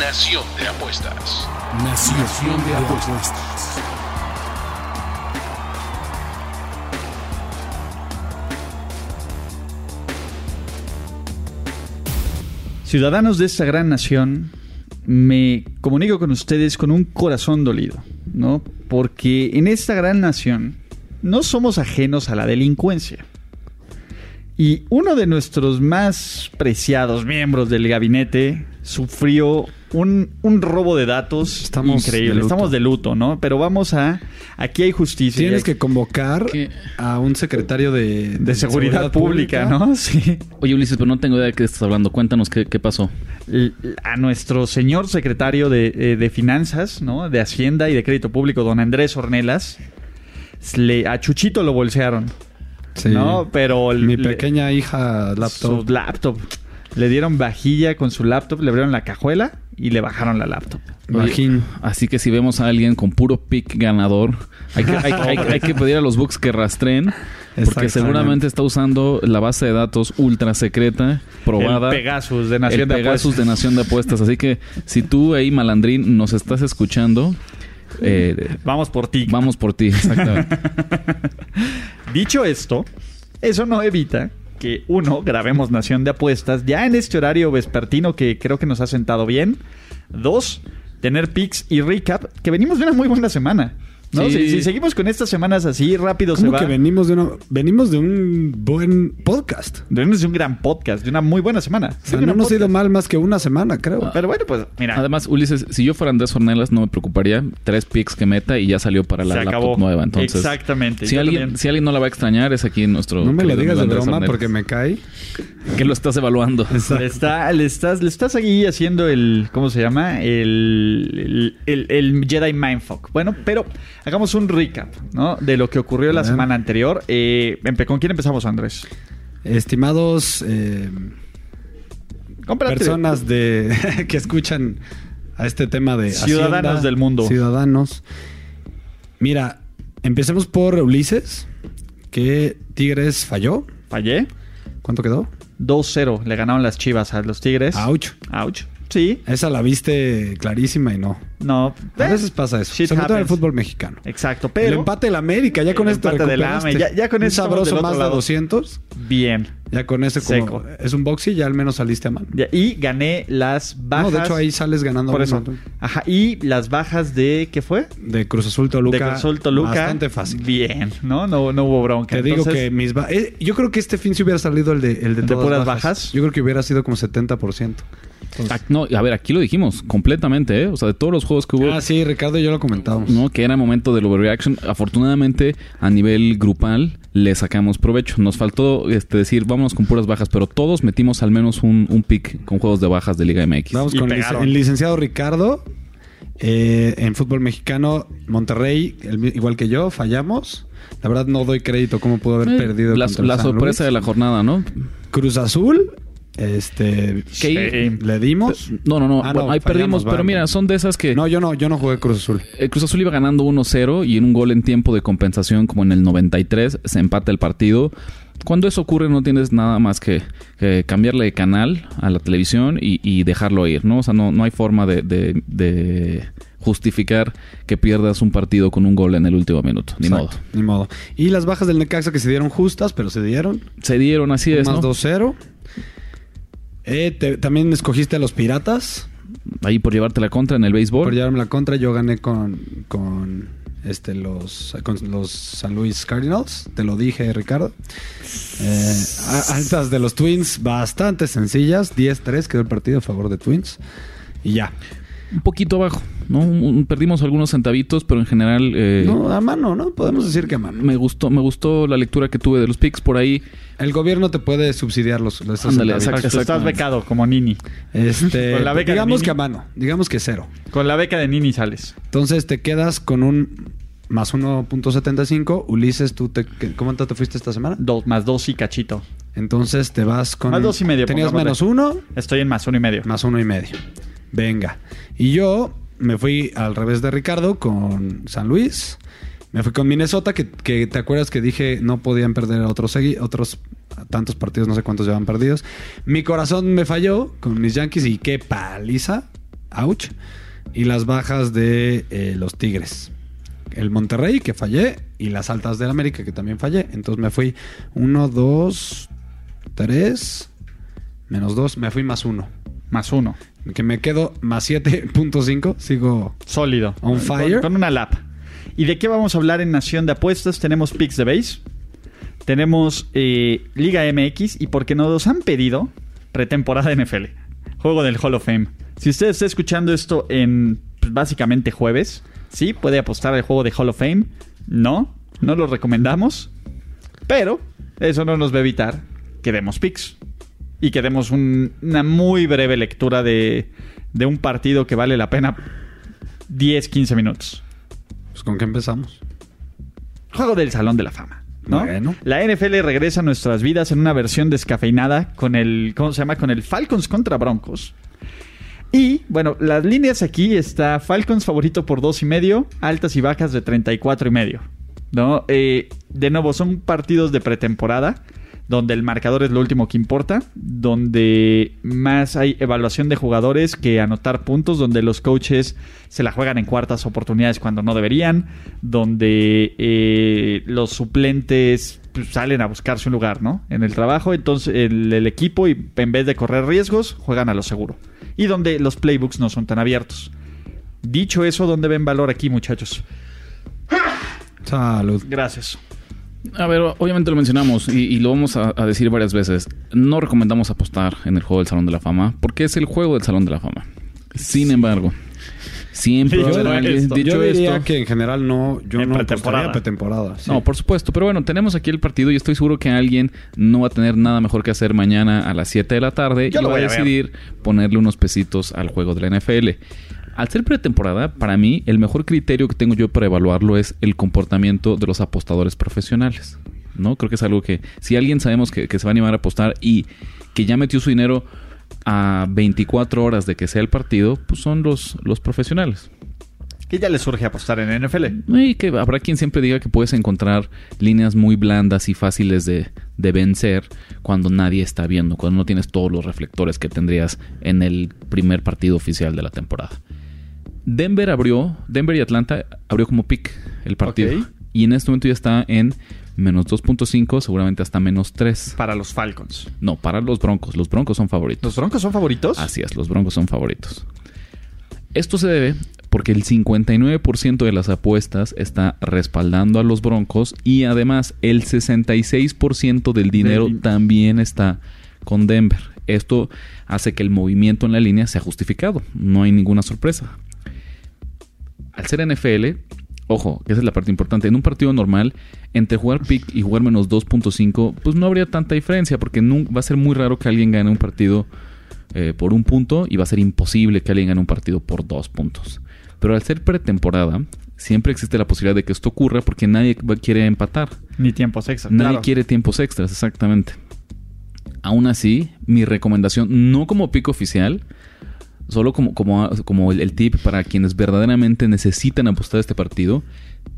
Nación de Apuestas. Nación de apuestas. Ciudadanos de esta gran nación, me comunico con ustedes con un corazón dolido, ¿no? Porque en esta gran nación no somos ajenos a la delincuencia. Y uno de nuestros más preciados miembros del gabinete sufrió un, un robo de datos Estamos increíble. de. Estamos de luto, ¿no? Pero vamos a... Aquí hay justicia. Tienes hay- que convocar ¿Qué? a un secretario de, de seguridad, pública, ¿no? Sí. Oye, Ulises, pero no tengo idea de qué estás hablando. Cuéntanos qué, qué pasó. A nuestro señor secretario de, eh, de Finanzas, ¿no? De Hacienda y de Crédito Público, don Andrés Ornelas, le, a Chuchito lo bolsearon, Sí. ¿no? Pero el- Mi le- pequeña hija laptop. su laptop. Le dieron vajilla con su laptop, le abrieron la cajuela y le bajaron la laptop. Bajín. Así que si vemos a alguien con puro pick ganador, hay que, hay, hay- hay que pedir a los books que rastreen. Porque seguramente está usando la base de datos ultra secreta, probada. El Pegasus de Nación el de Pegasus Apuestas. de Nación de Apuestas. Así que si tú ahí, malandrín, nos estás escuchando, eh, Vamos por ti. vamos por ti. Exactamente. Dicho esto, eso no evita que uno, grabemos Nación de Apuestas ya en este horario vespertino que creo que nos ha sentado bien. Dos, tener picks y recap, que venimos de una muy buena semana. ¿No? Sí. Si, si seguimos con estas semanas así, rápido se ¿Cómo va. que venimos de una, venimos de un buen podcast? Venimos de un gran podcast, de una muy buena semana. O sea, no nos ha ido mal más que una semana, creo. Pero bueno, pues mira. Además, Ulises, si yo fuera Andrés Ornelas, no me preocuparía. Tres picks que meta y ya salió para la se laptop acabó. nueva. Entonces, Exactamente. Si alguien, también. si alguien no la va a extrañar, es aquí nuestro. no me lo digas de broma porque me cae. Que lo estás evaluando. Le, está, le, estás, le estás aquí haciendo el. ¿Cómo se llama? El, el, el- el Jedi Mindfuck. Bueno, pero hagamos un recap, ¿no? De lo que ocurrió la semana anterior. Eh, ¿Con quién empezamos, Andrés? Estimados eh, personas de que escuchan a este tema de Ciudadanos Hacienda, del mundo. Ciudadanos. Mira, empecemos por Ulises, que Tigres falló. Fallé. ¿Cuánto quedó? 2-0. Le ganaron las chivas a los Tigres. Ouch. Ouch. Sí. Esa la viste clarísima y no. No. A eh, veces pasa eso. Sobre todo en el fútbol mexicano. Exacto, el pero. empate del América, ya con El esto empate ya- ya con eso sabroso más lado. de 200. Bien. Ya con ese como Seco. es un boxy, ya al menos saliste a mano. Ya, Y gané las bajas. No, de hecho ahí sales ganando Por eso. Ajá. Y las bajas de. ¿Qué fue? De Cruz Azul Toluca. de Cruz Azul Toluca. Bastante fácil. Bien, ¿no? No, no hubo bronca. Te digo que mis eh, yo creo que este fin si hubiera salido el de el de, ¿El de todas puras bajas? Yo creo que hubiera sido como 70%. No, a ver, aquí lo dijimos completamente, ¿eh? O sea, de todos los juegos que hubo. Ah, sí, Ricardo y yo lo comentamos. ¿no? Que era momento del overreaction. Afortunadamente, a nivel grupal, le sacamos provecho. Nos faltó este, decir, vámonos con puras bajas, pero todos metimos al menos un, un pick con juegos de bajas de Liga MX. Vamos Y con el, pegaron. lic- el licenciado Ricardo. Eh, en fútbol mexicano, Monterrey, el igual que yo, fallamos. La verdad no doy crédito cómo pudo haber Eh, perdido la, la San sorpresa de la jornada, ¿no? Cruz Azul, este, Que- le dimos. No, no, no. Ah, bueno, no, ahí perdimos, pero mira, son de esas que No, yo no, yo no jugué Cruz Azul. el Cruz Azul iba ganando 1-0 y en un gol en tiempo de compensación como en el 93 se empata el partido. Cuando eso ocurre no tienes nada más que, que cambiarle de canal a la televisión y, y dejarlo ir, ¿no? O sea, no, no hay forma de, de- de justificar que pierdas un partido con un gol en el último minuto. Ni Exacto, modo. Ni modo. Y las bajas del Necaxa que se dieron justas, pero se dieron. Se dieron así es, más ¿no? 2-0. Eh, te- también escogiste a los Piratas. Ahí por llevarte la contra en el béisbol. Por llevarme la contra, yo gané con, con este los con los San Luis Cardinals. Te lo dije, Ricardo. Eh, altas de los Twins, bastante sencillas. 10-3 quedó el partido a favor de Twins. Y ya. Un poquito abajo, ¿no? Un- perdimos algunos centavitos, pero en general eh, No, a mano, ¿no? Podemos decir que a mano. me gustó me gustó la lectura que tuve de los picks por ahí. El gobierno te puede subsidiar los, los Ándale, centavitos. exacto. Estás becado como Nini. Este, Con la beca de digamos que a mano, digamos que cero. Con la beca de Nini sales. Entonces te quedas con un más 1.75. Ulises, ¿tú te, ¿cómo te fuiste esta semana? Dos, más dos y cachito. Entonces te vas con... Más dos y medio, Tenías menos uno, Estoy en más uno y medio. más uno y medio. Venga. Y yo me fui al revés de Ricardo con San Luis. Me fui con Minnesota, que, que te acuerdas que dije no podían perder otros, otros tantos partidos, no sé cuántos llevan perdidos. Mi corazón me falló con mis Yankees y qué paliza. Ouch. Y las bajas de eh, los Tigres. El Monterrey, que fallé, y las altas del América, que también fallé. Entonces me fui 1, 2, 3, menos 2, me fui más 1. Más uno. Que me quedo más 7.5. Sigo. Sólido. On Con- fire. Con, una lap. ¿Y de qué vamos a hablar en Nación de Apuestas? Tenemos picks de base. Tenemos eh, Liga MX. Y porque nos han pedido pretemporada NFL. Juego del Hall of Fame. Si usted está escuchando esto en pues, básicamente jueves, sí, puede apostar al juego de Hall of Fame. No, no lo recomendamos. Pero eso no nos va a evitar que demos picks. Y que demos un- una muy breve lectura de, de un partido que vale la pena 10, 15 minutos. Pues con qué empezamos. Juego del Salón de la Fama. ¿no? Bueno. La NFL regresa a nuestras vidas en una versión descafeinada con el, ¿cómo se llama? Con el Falcons contra Broncos. Y bueno, las líneas aquí está Falcons favorito por dos y medio, altas y bajas de 34 y medio. ¿no? Eh, de nuevo, son partidos de pretemporada donde el marcador es lo último que importa, donde más hay evaluación de jugadores que anotar puntos, donde los coaches se la juegan en cuartas oportunidades cuando no deberían, donde eh, los suplentes pues, salen a buscarse un lugar, ¿no? En el trabajo, entonces el, el equipo y en vez de correr riesgos, juegan a lo seguro. Y donde los playbooks no son tan abiertos. Dicho eso, ¿dónde ven valor aquí, muchachos? Salud. Gracias. A ver, obviamente lo mencionamos y, y lo vamos a, a decir varias veces. No recomendamos apostar en el juego del Salón de la Fama porque es el juego del Salón de la Fama. Sin embargo, siempre a Dicho esto. dicho yo diría esto- que en general no, yo En no pretemporada. pretemporada. sí. No, por supuesto. Pero bueno, tenemos aquí el partido y estoy seguro que alguien no va a tener nada mejor que hacer mañana a las 7 de la tarde Yo y lo va a voy a ver. decidir ponerle unos pesitos al juego de la NFL. Al ser pretemporada, para mí, el mejor criterio que tengo yo para evaluarlo es el comportamiento de los apostadores profesionales. ¿No? Creo que es algo que, si alguien sabemos que, que se va a animar a apostar y que ya metió su dinero a 24 horas de que sea el partido, pues son los, los profesionales. ¿Qué ya les surge apostar en NFL? Y que habrá quien siempre diga que puedes encontrar líneas muy blandas y fáciles de, de vencer cuando nadie está viendo, cuando no tienes todos los reflectores que tendrías en el primer partido oficial de la temporada. Denver abrió, Denver y Atlanta abrió como pick el partido. Y en este momento ya está en menos 2.5, seguramente hasta menos 3. Para los Falcons. No, para los Broncos. Los Broncos son favoritos. ¿Los Broncos son favoritos? Así es, los Broncos son favoritos. Esto se debe porque el 59% de las apuestas está respaldando a los Broncos y además el 66% del dinero también está con Denver. Esto hace que el movimiento en la línea sea justificado. No hay ninguna sorpresa. Al ser NFL, ojo, que esa es la parte importante. En un partido normal, entre jugar pick y jugar menos 2.5, pues no habría tanta diferencia porque va a ser muy raro que alguien gane un partido eh, por un punto y va a ser imposible que alguien gane un partido por dos puntos. Pero al ser pretemporada, siempre existe la posibilidad de que esto ocurra porque nadie quiere empatar. Ni tiempos extra. Nadie claro. quiere tiempos extras, exactamente. Aún así, mi recomendación, no como pico oficial, solo como, como, como el, tip para quienes verdaderamente necesitan apostar este partido,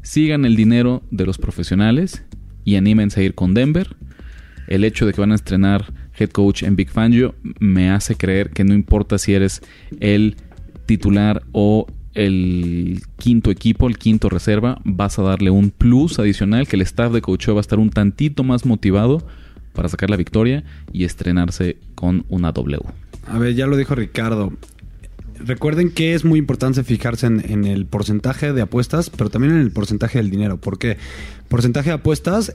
sigan el dinero de los profesionales y anímense a ir con Denver. El hecho de que van a estrenar head coach en Big Fangio me hace creer que no importa si eres el titular o el quinto equipo, el quinto reserva, vas a darle un plus adicional que el staff de coacheo va a estar un tantito más motivado para sacar la victoria y estrenarse con una W. A ver, ya lo dijo Ricardo. Recuerden que es muy importante fijarse en, en el porcentaje de apuestas, pero también en el porcentaje del dinero. porque Porcentaje de apuestas,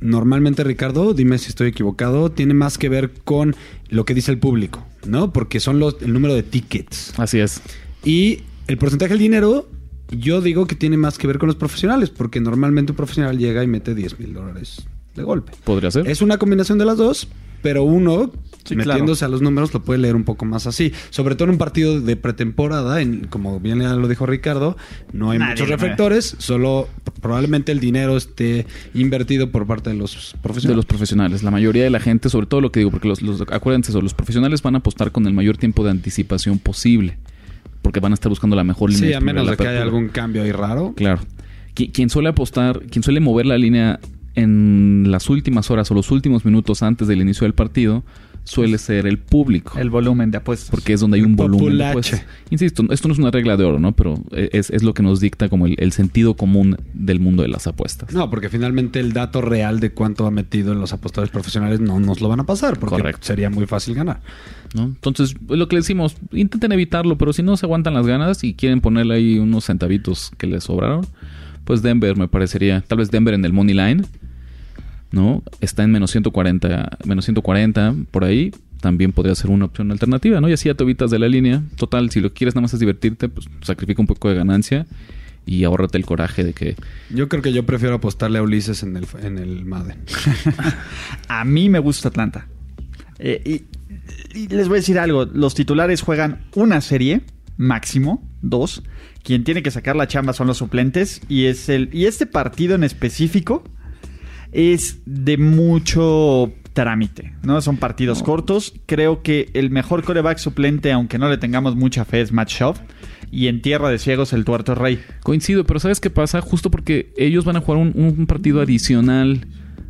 normalmente Ricardo, dime si estoy equivocado, tiene más que ver con lo que dice el público, ¿no? Porque son los, el número de tickets. Así es. Y el porcentaje del dinero, yo digo que tiene más que ver con los profesionales, porque normalmente un profesional llega y mete 10 mil dólares de golpe. Podría ser. Es una combinación de las dos, pero uno, Sí, metiéndose a los números, lo puede leer un poco más así. Sobre todo en un partido de pretemporada, en, como bien lo dijo Ricardo, no hay Nadie muchos le reflectores, solo probablemente el dinero esté invertido por parte de los de profesionales. los profesionales. La mayoría de la gente, sobre todo lo que digo, porque los, los- acuérdense, eso, los profesionales van a apostar con el mayor tiempo de anticipación posible. Porque van a estar buscando la mejor línea. sí, a menos de que haya algún cambio ahí raro. Claro. Qui- Quien suele apostar, quien suele mover la línea en las últimas horas o los últimos minutos antes del inicio del partido, suele ser el público. El volumen de apuestas. porque es donde hay un volumen de apuestas. Insisto, esto no es una regla de oro, ¿no? Pero es, es lo que nos dicta como el, el sentido común del mundo de las apuestas. No, porque finalmente el dato real de cuánto ha metido en los apostadores profesionales no nos lo van a pasar, porque Correcto. sería muy fácil ganar. ¿no? Entonces, es lo que le decimos, intenten evitarlo, pero si no se aguantan las ganas y quieren ponerle ahí unos centavitos que les sobraron, pues Denver me parecería, tal vez Denver en el money line, ¿no? Está en menos 140, menos 140 por ahí, también podría ser una opción alternativa, ¿no? Y así ya te evitas de la línea. Total, si lo quieres nada más es divertirte, pues sacrifica un poco de ganancia y ahórrate el coraje de que Yo creo que yo prefiero apostarle a Ulises en el, en el Madden. A mí me gusta Atlanta. Eh, y, y les voy a decir algo. Los titulares juegan una serie, máximo, dos. Quien tiene que sacar la chamba son los suplentes. Y, es el, y este partido en específico es de mucho trámite, ¿no? Son partidos cortos. Creo que el mejor coreback suplente, aunque no le tengamos mucha fe, es Matt Schaub. Y en Tierra de Ciegos, el tuerto rey. Coincido, pero ¿sabes qué pasa? Justo porque ellos van a jugar un, un partido adicional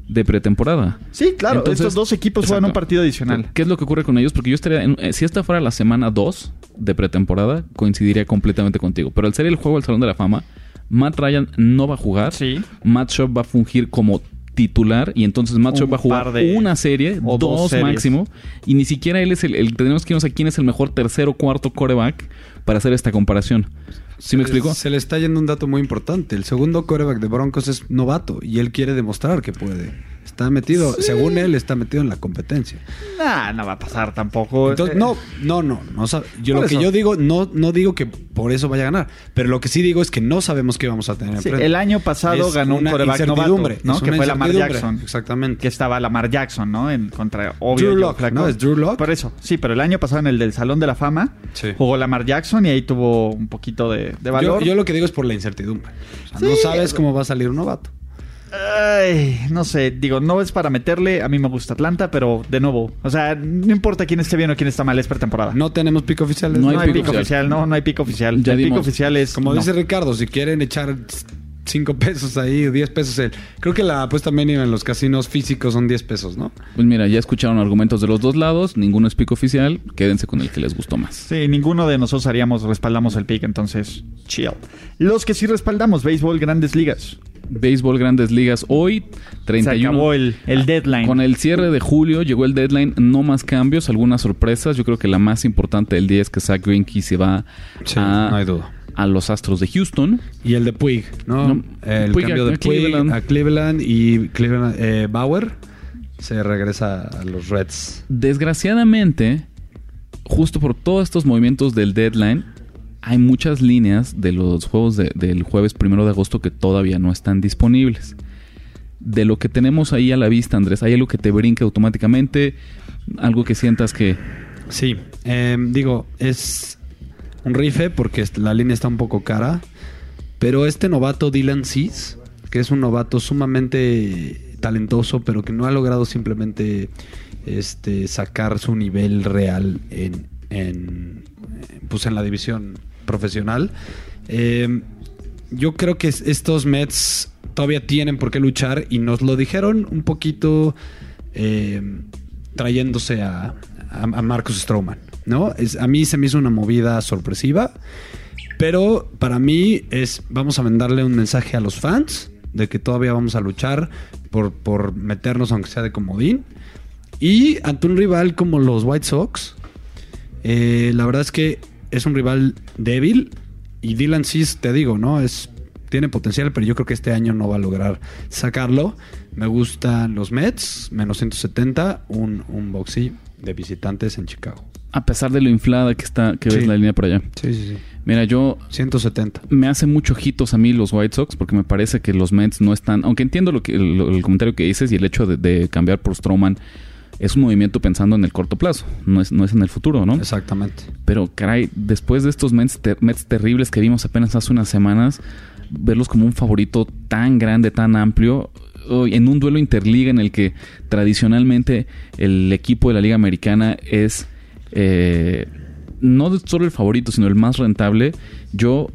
de pretemporada. Sí, claro. Entonces- estos dos equipos juegan un partido adicional. ¿Qué es lo que ocurre con ellos? Porque yo estaría, en- eh, si esta fuera la semana 2 de pretemporada, coincidiría completamente contigo. Pero al ser el juego del Salón de la Fama, Matt Ryan no va a jugar. Sí. Matt Schaub va a fungir como titular y entonces Un Schaub va a jugar de- una serie, o dos dos, series. máximo, y ni siquiera él es el, el- tenemos que irnos a quién es el mejor tercero o cuarto coreback para hacer esta comparación. ¿Sí me explico? Se le está yendo un dato muy importante. El segundo coreback de Broncos es novato y él quiere demostrar que puede. Está metido, según él, está metido en la competencia. Nah, no va a pasar tampoco. Entonces, Eh, no, no, no, no Yo Por lo que yo digo, no, no digo que por eso vaya a ganar, pero lo que sí digo es que no sabemos qué vamos a tener Sí, el año pasado Es ganó un una coreback novato, ¿no? Que fue Lamar. Jackson. Exactamente. Que estaba Lamar Jackson, ¿no? En contra obvio. Drew Joe Lock, Flacco. ¿no? ¿Es Drew Lock? Por eso, sí, pero el año pasado en el del Salón de la Fama Sí. jugó Lamar Jackson y ahí tuvo un poquito de, de Yo, valor. yo lo que digo es por la incertidumbre. O sea, no sabes cómo va a salir un novato. Ay, no sé, digo, no es para meterle, a mí me gusta Atlanta, pero de nuevo, o sea, no importa quién esté bien o quién está mal, es pretemporada. No tenemos pico oficiales. No No hay pico pico oficial. oficial, no, no hay pico oficial. Ya el pico dimos- oficial es Como no. dice Ricardo, si quieren echar 5 pesos ahí o 10 pesos, el- creo que la apuesta mínima en los casinos físicos son 10 pesos, ¿no? Pues mira, ya escucharon argumentos de los dos lados, ninguno es pico oficial, quédense con el que les gustó más. Sí, ninguno de nosotros haríamos, respaldamos el pick, entonces, chill. Los que sí respaldamos, béisbol, grandes ligas. Béisbol Grandes Ligas hoy, 31. Se acabó el, el deadline. Con el cierre de julio llegó el deadline, no más cambios, algunas sorpresas. Yo creo que la más importante del día es que Zach Greinke se va Sí, a, no hay duda. a los Astros de Houston. Y el de Puig, ¿no? No, el Puig cambio a- de a Puig Cleveland. a Cleveland y Cleveland, eh, Bauer se regresa a los Reds. Desgraciadamente, justo por todos estos movimientos del deadline, hay muchas líneas de los juegos de- del jueves primero de agosto que todavía no están disponibles. De lo que tenemos ahí a la vista, Andrés, ¿hay algo que te brinque automáticamente? ¿Algo que sientas que... Sí, eh, digo, es un rife porque la línea está un poco cara, pero este novato Dylan Cease, que es un novato sumamente talentoso, pero que no ha logrado simplemente este, sacar su nivel real en, en, pues en la división profesional. Eh, yo creo que es- estos Mets todavía tienen por qué luchar y nos lo dijeron un poquito eh, trayéndose a, a, a Marcus Stroman, ¿no? Es, a mí se me hizo una movida sorpresiva, pero para mí es, vamos a mandarle un mensaje a los fans de que todavía vamos a luchar por, por meternos aunque sea de comodín. Y ante un rival como los White Sox, eh, la verdad es que es un rival débil. Y Dylan Cease, te digo, ¿no? Es, tiene potencial, pero yo creo que este año no va a lograr sacarlo. Me gustan los Mets, menos 170, un, un boxy de visitantes en Chicago. A pesar de lo inflada que está, que Sí. ves la línea por allá. Sí, sí, sí. Mira, yo 170. me hace mucho ojitos a mí los White Sox porque me parece que los Mets no están, aunque entiendo lo que el, el comentario que dices y el hecho de, de cambiar por Stroman es un movimiento pensando en el corto plazo, no es, no es en el futuro, ¿no? Exactamente. Pero caray, después de estos Mets, ter- Mets terribles que vimos apenas hace unas semanas, verlos como un favorito tan grande, tan amplio, en un duelo interliga en el que tradicionalmente el equipo de la Liga Americana es eh, no solo el favorito, sino el más rentable. Yo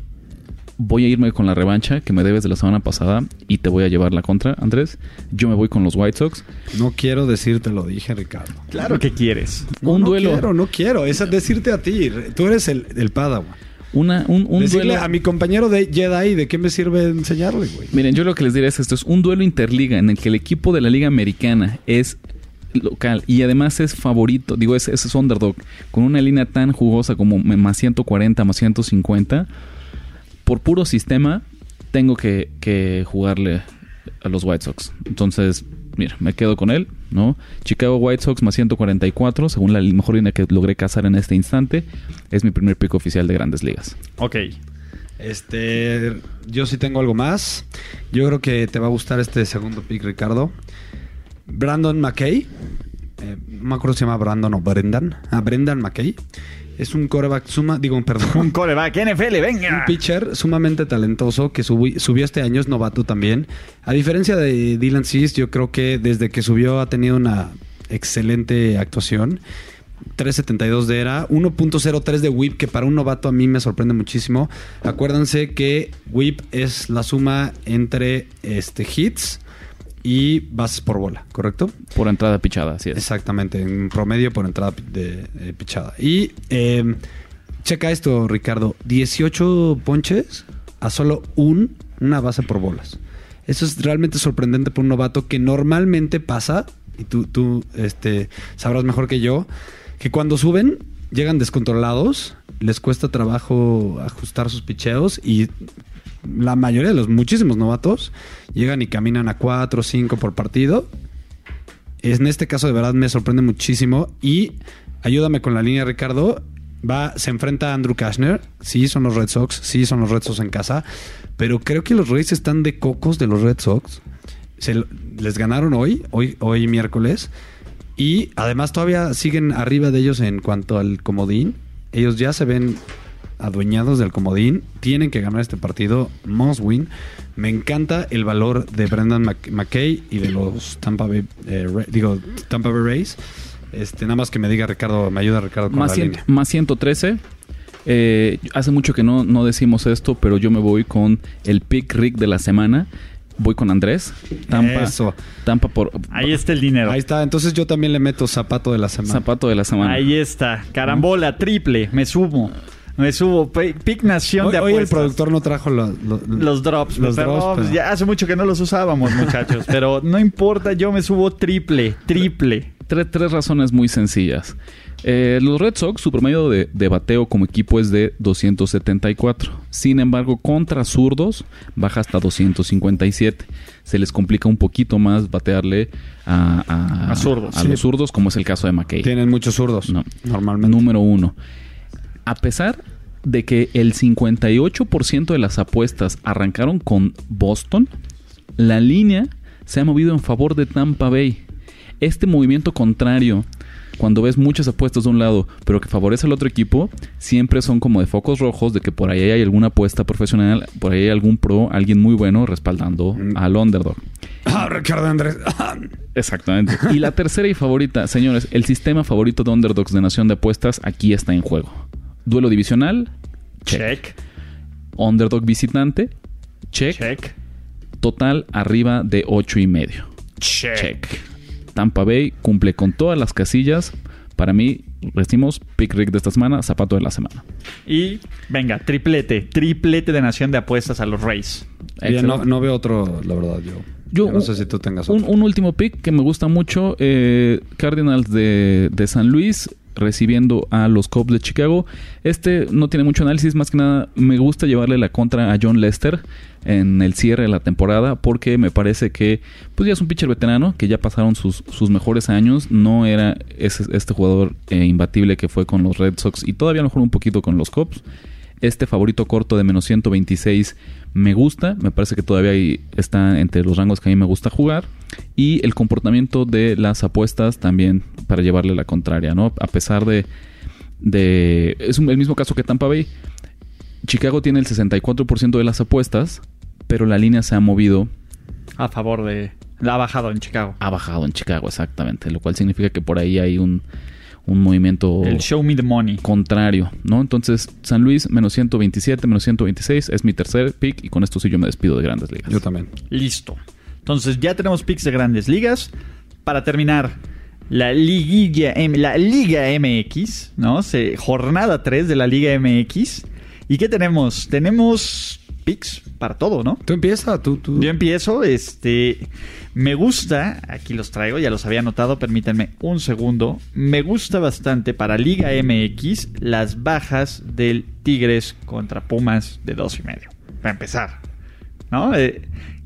voy a irme con la revancha que me debes de la semana pasada y te voy a llevar la contra, Andrés. Yo me voy con los White Sox. No quiero decirte lo dije, Ricardo. Claro que quieres. No, un no duelo. quiero, no quiero. Es decirte a ti. Tú eres el, el Padawan. Una, un, un Decirle duelo. a mi compañero de Jedi de qué me sirve enseñarle, güey. Miren, yo lo que les diré es esto: es un duelo interliga en el que el equipo de la Liga Americana es local y además es favorito, digo, es, es underdog, con una línea tan jugosa como más 140, más 150. Por puro sistema, tengo que, que jugarle a los White Sox. Entonces, mira, me quedo con él, ¿no? Chicago White Sox más 144, según la mejor línea que logré cazar en este instante, es mi primer pico oficial de grandes ligas. Ok. Este, yo sí tengo algo más. Yo creo que te va a gustar este segundo pick, Ricardo. Brandon McKay. Eh, no me acuerdo si se llama Brandon o Brendan. Ah, Brendan McKay. Es un coreback suma, digo, Un perdón. coreback, NFL, Un venga. pitcher sumamente talentoso que subi- subió este año, es novato también. A diferencia de Dylan Cease, yo creo que desde que subió ha tenido una excelente actuación. 3.72 de era, 1.03 de whip, que para un novato a mí me sorprende muchísimo. Acuérdense que whip es la suma entre este, hits y bases por bola, ¿correcto? Por entrada pichada, así es. Exactamente, en promedio por entrada de, eh, pichada. Y eh, checa esto, Ricardo: 18 ponches a solo un, una base por bolas. Eso es realmente sorprendente por un novato que normalmente pasa, y tú, tú este, sabrás mejor que yo, que cuando suben llegan descontrolados, les cuesta trabajo ajustar sus picheos y la mayoría de los muchísimos novatos llegan y caminan a 4 o 5 por partido en este caso de verdad me sorprende muchísimo y ayúdame con la línea Ricardo. Va, se enfrenta a Andrew Kashner. Sí, son los Red Sox. Sí, son los Red Sox en casa. Pero creo que los Rays están de cocos de los Red Sox. Se les ganaron hoy, hoy, hoy miércoles. Y además todavía siguen arriba de ellos en cuanto al comodín. Ellos ya se ven adueñados del comodín. Tienen que ganar este partido. Must win. Me encanta el valor de Brendan Mc- McKay y de los Tampa Bay, eh, digo, Tampa Bay Rays. Este, nada más que me diga Ricardo, me ayuda Ricardo con Más, la cien- línea. más 113. Eh, hace mucho que no, no decimos esto, pero yo me voy con el pick Rick de la semana. Voy con Andrés. Tampa, Eso. Tampa por Ahí está el dinero. Ahí está. Entonces yo también le meto zapato de la semana. zapato de la semana. Ahí está. Carambola, triple. Me subo. Me subo. Pick Nación Hoy, de hoy el apuestas. productor no trajo lo- lo- Los drops, Los pero drops, pues, pero- ya hace mucho que no los usábamos, muchachos. pero no importa, yo me subo triple, triple. Tres, tres razones muy sencillas. Eh, los Red Sox, su promedio de, de bateo como equipo es de 274. Sin embargo, contra zurdos baja hasta 257. Se les complica un poquito más batearle a, a- A zurdos, a sí. los zurdos, como es el caso de McKay. Tienen muchos zurdos. No. Normalmente. Número uno. A pesar de que el 58% de las apuestas arrancaron con Boston, la línea se ha movido en favor de Tampa Bay. Este movimiento contrario, cuando ves muchas apuestas de un lado, pero que favorece al otro equipo, siempre son como de focos rojos de que por ahí hay alguna apuesta profesional, por ahí hay algún pro, alguien muy bueno respaldando Mm. al underdog. Ah, Ricardo Andrés. Exactamente. Y la tercera y favorita, señores, el sistema favorito de underdogs de Nación de Apuestas aquí está en juego. Duelo divisional, Check, underdog visitante, check, check, total arriba de ocho y medio. check. Check. Tampa Bay cumple con todas las casillas. Para mí, decimos pick Rick de esta semana, zapato de la semana. Y venga, triplete, triplete de Nación de Apuestas a los Rays. No, no veo otro, la verdad, yo. Yo- Yo no sé si tú tengas Un, otro. un último pick que me gusta mucho. eh, Cardinals de, de San Luis recibiendo a los Cubs de Chicago. Este no tiene mucho análisis, más que nada me gusta llevarle la contra a John Lester en el cierre de la temporada porque me parece que pues ya es un pitcher veterano que ya pasaron sus, sus mejores años. No era ese, este jugador eh, imbatible que fue con los Red Sox y todavía mejor un poquito con los Cubs. Este favorito corto de menos 126 me gusta. Me parece que todavía ahí está entre los rangos que a mí me gusta jugar. Y el comportamiento de las apuestas también para llevarle la contraria, ¿no? A pesar de... de es un- el mismo caso que Tampa Bay. Chicago tiene el 64% de las apuestas pero la línea se ha movido, A favor de... La ha bajado en Chicago. ha bajado en Chicago exactamente, lo cual significa que por ahí hay un, un movimiento El show me the money. contrario, ¿no? Entonces, San Luis, menos 127, menos 126, es mi tercer pick y con esto sí yo me despido de grandes ligas. Yo también. Listo. Entonces ya tenemos picks de grandes ligas. Para terminar, la Liguilla M- la Liga MX, ¿no? Se, jornada 3 de la Liga MX. ¿Y qué tenemos? Tenemos picks para todo, ¿no? Tú empieza, tú, tú. Yo empiezo, este, me gusta, aquí los traigo, ya los había anotado, permítanme un segundo, me gusta bastante para Liga MX las bajas del Tigres contra Pumas de dos y medio, para empezar, ¿no? Eh,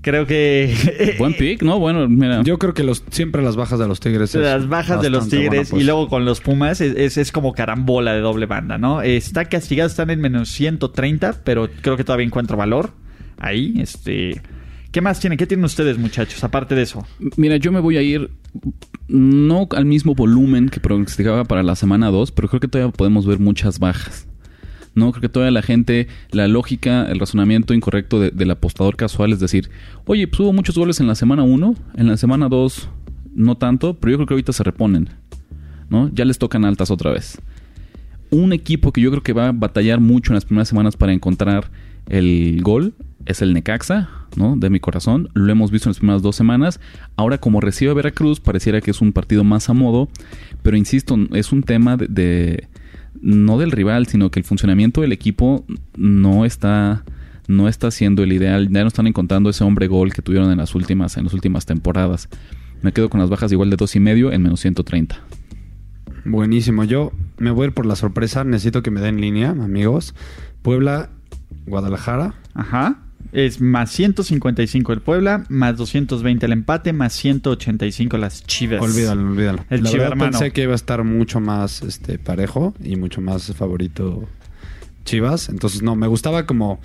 creo que... Buen pick, ¿no? Bueno, mira. Yo creo que los, siempre las bajas de los Tigres. es Las bajas de los Tigres y luego con los Pumas es, es- es como carambola de doble banda, ¿no? Está castigado, están en menos 130, pero creo que todavía encuentro valor ahí. Este, ¿Qué más tienen? ¿Qué tienen ustedes, muchachos? Aparte de eso. Mira, yo me voy a ir no al mismo volumen que pronosticaba para la semana 2, pero creo que todavía podemos ver muchas bajas. No, creo que todavía la gente, la lógica, el razonamiento incorrecto de- del apostador casual es decir, oye, pues hubo muchos goles en la semana 1, en la semana 2 no tanto, pero yo creo que ahorita se reponen. ¿No? Ya les tocan altas otra vez. Un equipo que yo creo que va a batallar mucho en las primeras semanas para encontrar el gol es el Necaxa, ¿no? De mi corazón. Lo hemos visto en las primeras dos semanas. Ahora, como recibe a Veracruz, pareciera que es un partido más a modo. Pero insisto, es un tema de- no del rival, sino que el funcionamiento del equipo no está no está siendo el ideal. Ya no están encontrando ese hombre gol que tuvieron en las últimas en las últimas temporadas. Me quedo con las bajas igual de dos y medio en menos 130. Buenísimo. Yo me voy a ir por la sorpresa. Necesito que me den línea, amigos. Puebla, Guadalajara. Ajá. Es más 155 el Puebla, más 220 el empate, más 185 las Chivas. Olvídalo, olvídalo. El la verdad Chivermano. pensé que iba a estar mucho más este parejo y mucho más favorito Chivas. Entonces, no, me gustaba como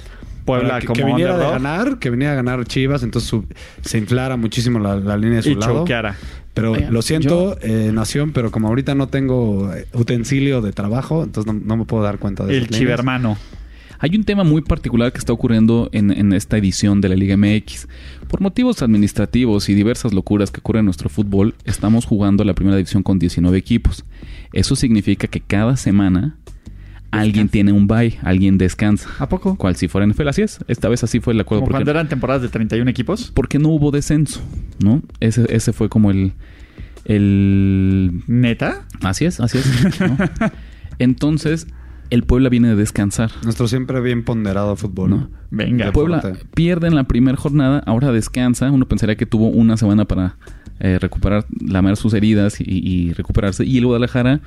Puebla que, como que viniera de underdog. ganar, que viniera a ganar Chivas, entonces su- se inflara muchísimo la, la línea de su Y lado. choqueara. Pero Oigan, lo siento, eh, Nación, pero como ahorita no tengo eh, utensilio de trabajo, entonces no, no me puedo dar cuenta de El esas líneas. Chivermano. Hay un tema muy particular que está ocurriendo en, en esta edición de la Liga MX. Por motivos administrativos y diversas locuras que ocurren en nuestro fútbol, estamos jugando la primera división con 19 equipos. Eso significa que cada semana alguien tiene un bye, alguien descansa. ¿A poco? Cual si fuera NFL, así es. Esta vez así fue el acuerdo. Como cuando eran temporadas de 31 equipos. porque no hubo descenso, ¿no? Ese, ese fue como el... el ¿Neta? así es, así es. ¿no? Entonces, el Puebla viene de descansar. Nuestro siempre bien ponderado fútbol. ¿no? Venga. De- Puebla pierde en la primera jornada, ahora descansa. Uno pensaría que tuvo una semana para eh, recuperar, lamar sus heridas y, y recuperarse. Y el Guadalajara,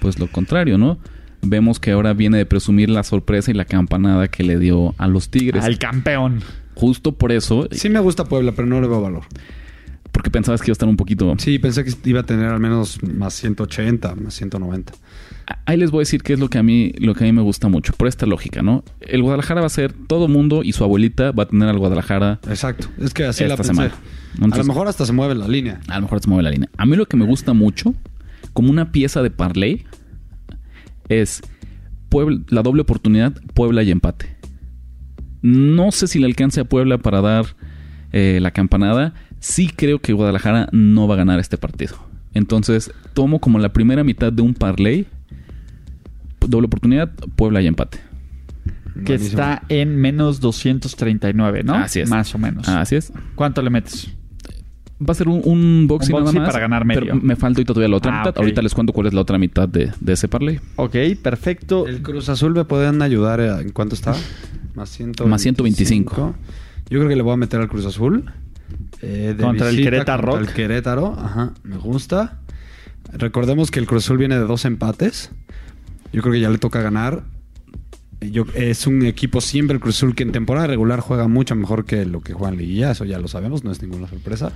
pues lo contrario, ¿no? Vemos que ahora viene de presumir la sorpresa y la campanada que le dio a los Tigres. Al campeón. Justo por eso, Sí me gusta Puebla, pero no le veo valor. porque pensabas que iba a estar un poquito... Sí, pensé que iba a tener al menos más 180, más 190. Ahí les voy a decir qué es lo que a mí lo que a mí me gusta mucho, por esta lógica, ¿no? El Guadalajara va a ser todo mundo y su abuelita va a tener al Guadalajara Exacto. Es que así la esta pensé. semana. a Entonces- lo mejor hasta se mueve la línea. A lo mejor se mueve la línea. A mí lo que me gusta mucho, como una pieza de parlay, es Puebla- la doble oportunidad, Puebla y empate. No sé si le alcance a Puebla para dar eh, la campanada. Sí creo que Guadalajara no va a ganar este partido. Entonces, tomo como la primera mitad de un parlay. Doble oportunidad, Puebla y empate. Que Buenísimo. está en menos 239, ¿no? Así es. Más o menos. Así es. ¿Cuánto le metes? Va a ser un, un boxing Un nada boxing más. para ganar medio. Pero me falta ahorita todavía la otra Ah, mitad. Ahorita les cuento cuál es la otra mitad de, de ese parlay. Ok, perfecto. El Cruz Azul me pueden ayudar a- en cuánto está? Más 125. Más 125. Yo creo que le voy a meter al Cruz Azul. Eh, de Contra el Querétaro contra Rock. el Querétaro, ajá, me gusta. Recordemos que el Cruz Azul viene de dos empates. Yo creo que ya le toca ganar. Yo, es un equipo siempre el Cruz Azul que en temporada regular juega mucho mejor que lo que juega en Liguilla, eso ya lo sabemos, no es ninguna sorpresa.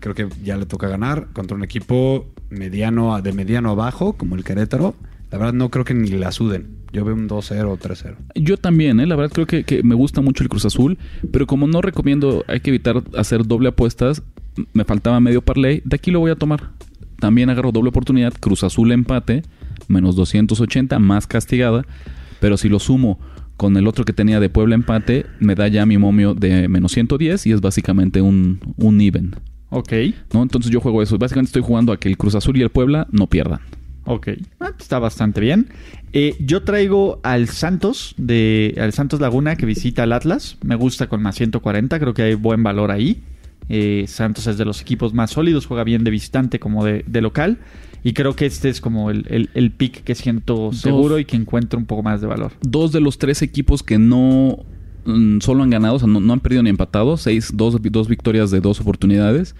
Creo que ya le toca ganar contra un equipo mediano de mediano a bajo como el Querétaro. La verdad no creo que ni la suden. Yo veo un 2-0 o 3-0. Yo también, ¿eh? la verdad creo que, que me gusta mucho el Cruz Azul, pero como no recomiendo, hay que evitar hacer doble apuestas, me faltaba medio parlay, de aquí lo voy a tomar. También agarro doble oportunidad, Cruz Azul empate, menos 280, más castigada, pero si lo sumo con el otro que tenía de Puebla empate, me da ya mi momio de menos 110 y es básicamente un, un even. Ok. ¿no? Entonces yo juego eso. Básicamente estoy jugando a que el Cruz Azul y el Puebla no pierdan. Ok. Ah, pues está bastante bien. Eh, yo traigo al Santos, de, al Santos Laguna, que visita al Atlas. Me gusta con más 140. Creo que hay buen valor ahí. Eh, Santos es de los equipos más sólidos. Juega bien de visitante como de, de local. Y creo que este es como el, el, el pick que siento seguro y que encuentro un poco más de valor. Dos de los tres equipos que no mm, solo han ganado, o sea, no, no han perdido ni empatado. Seis, dos, dos victorias de dos oportunidades.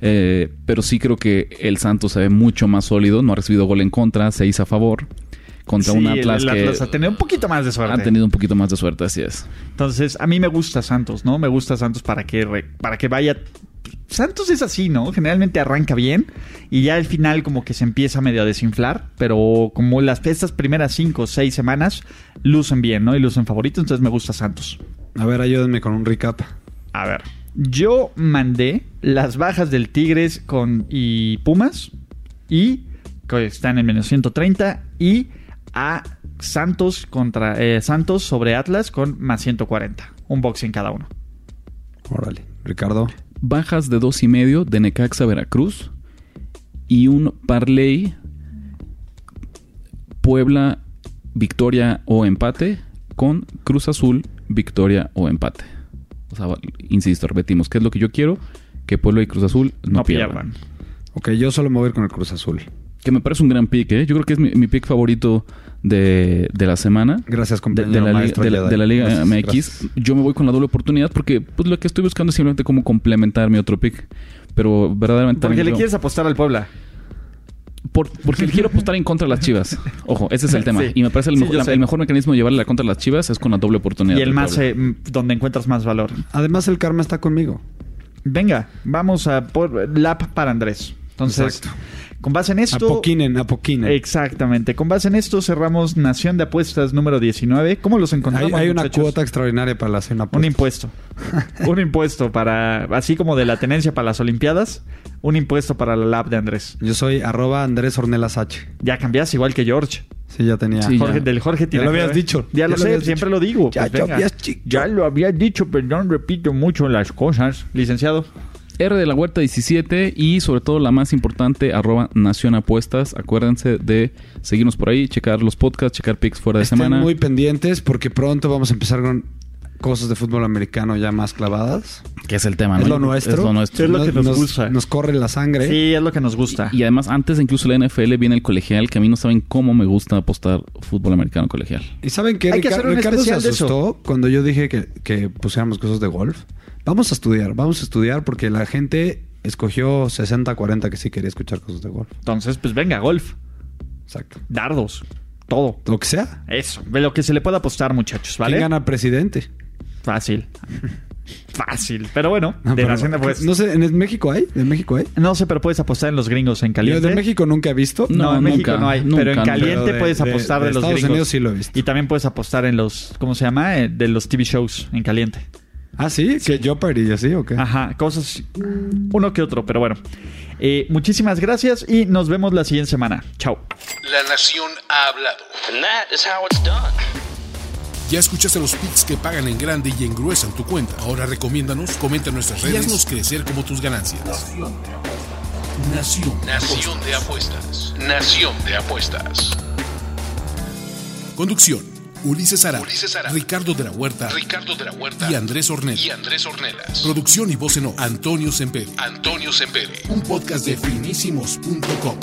Eh, pero sí creo que el Santos se ve mucho más sólido. No ha recibido gol en contra, seis a favor. Contra Sí, un el- Atlas el que Atlas ha tenido un poquito más de suerte. han tenido un poquito más de suerte, así es. Entonces, a mí me gusta Santos, ¿no? Me gusta Santos para que, re- para que vaya... Santos es así, ¿no? Generalmente arranca bien y ya al final como que se empieza medio a desinflar, pero como las estas primeras cinco o seis semanas lucen bien, ¿no? Y lucen favoritos, entonces me gusta Santos. A ver, ayúdenme con un recap. A ver, yo mandé las bajas del Tigres con y Pumas y que están en menos 130 y a Santos contra eh, Santos sobre Atlas con más 140, un boxing cada uno. Órale. Ricardo. Bajas de dos y medio de Necaxa Veracruz y un parlay Puebla victoria o empate con Cruz Azul victoria o empate. O sea, insisto, repetimos, ¿qué es lo que yo quiero? Que Puebla y Cruz Azul no, No, pierdan. pierdan. Ok, yo solo me voy a ir con el Cruz Azul. Que me parece un gran pick, ¿eh? Yo creo que es mi, mi pick favorito de, de la semana. Gracias, compañero de la, liga- maestro de la- Jedi. de la Liga Gracias, MX. gracias. Yo me voy con la doble oportunidad porque pues, lo que estoy buscando es simplemente como complementar mi otro pick. Pero verdaderamente... Porque le quieres apostar al Puebla. por- porque quiero apostar en contra de las chivas. Ojo, ese es el tema. Sí. Y me parece el, Sí, mejor- la- el mejor mecanismo de llevarle la contra de las chivas es con la doble oportunidad. Y el más, eh, donde encuentras más valor. Además, el karma está conmigo. Venga, vamos a por lap para Andrés. Entonces, Exacto. Con base en esto... Apoquinen, apoquinen. Exactamente. Con base en esto cerramos Nación de Apuestas número 19. ¿Cómo los encontramos? hay una muchachos? cuota extraordinaria para la cena. Un impuesto. un impuesto para, así como de la tenencia para las Olimpiadas, un impuesto para la lab de Andrés. Yo soy arroba Andrés Ornelas H. Ya cambiaste igual que George. Sí, ya tenía. Sí, Jorge, ya. del Jorge Ya lo habías dicho. Ya, Ya lo lo sé, siempre dicho. lo digo. Ya Pues habías. Ya lo había dicho, pero no repito mucho las cosas. Licenciado. R de la Huerta 17 y sobre todo la más importante, arroba Nación Apuestas. Acuérdense de seguirnos por ahí, checar los podcasts, checar picks fuera de Estén semana. muy pendientes porque pronto vamos a empezar con cosas de fútbol americano ya más clavadas. Que es el tema, ¿no? Es lo nuestro. Es lo nuestro. Es lo que nos gusta. Nos corre la sangre. Sí, es lo que nos gusta. Y además, antes de incluso la NFL, viene el colegial, que a mí no saben cómo me gusta apostar fútbol americano colegial. Y saben que, Hay que hacer un Ricardo se asustó cuando yo dije que, que pusiéramos cosas de golf. Vamos a estudiar, vamos a estudiar porque la gente escogió 60-40 que sí quería escuchar cosas de golf. Entonces, pues venga, golf, Exacto. dardos, todo. Lo que sea. Eso, de lo que se le pueda apostar, muchachos, ¿vale? ¿Quién gana presidente? Fácil. Fácil. Pero bueno, No, de pero- Nación de Apuestas. No sé, ¿en México hay? ¿En México hay? No sé, pero puedes apostar en los gringos en Yo caliente. de México nunca he visto. No, No, en México nunca, no hay. nunca, pero en caliente Pero de- puedes de- apostar de, de los Estados gringos. Unidos sí lo he visto. Y también puedes apostar en los, ¿cómo se llama? Eh, De los TV shows en caliente. Ah, sí, que Jeopardy y así o qué? Ajá, cosas uno que otro, pero bueno. Eh, muchísimas gracias y nos vemos la siguiente semana. Chao. La nación ha hablado. And that is how it's done. Ya escuchaste los picks que pagan en grande y engruesan tu cuenta. Ahora recomiéndanos, comenta en nuestras redes y haznos crecer como tus ganancias. Nación. Nación de apuestas. Nación de apuestas. Conducción. Ulises Ara, Ulises. Ricardo de la Huerta Ricardo de la Huerta y Andrés Ornel. y Andrés Ornelas. Producción y voz en off, Antonio Semperi. Antonio Sempere. Un podcast de finísimos.com.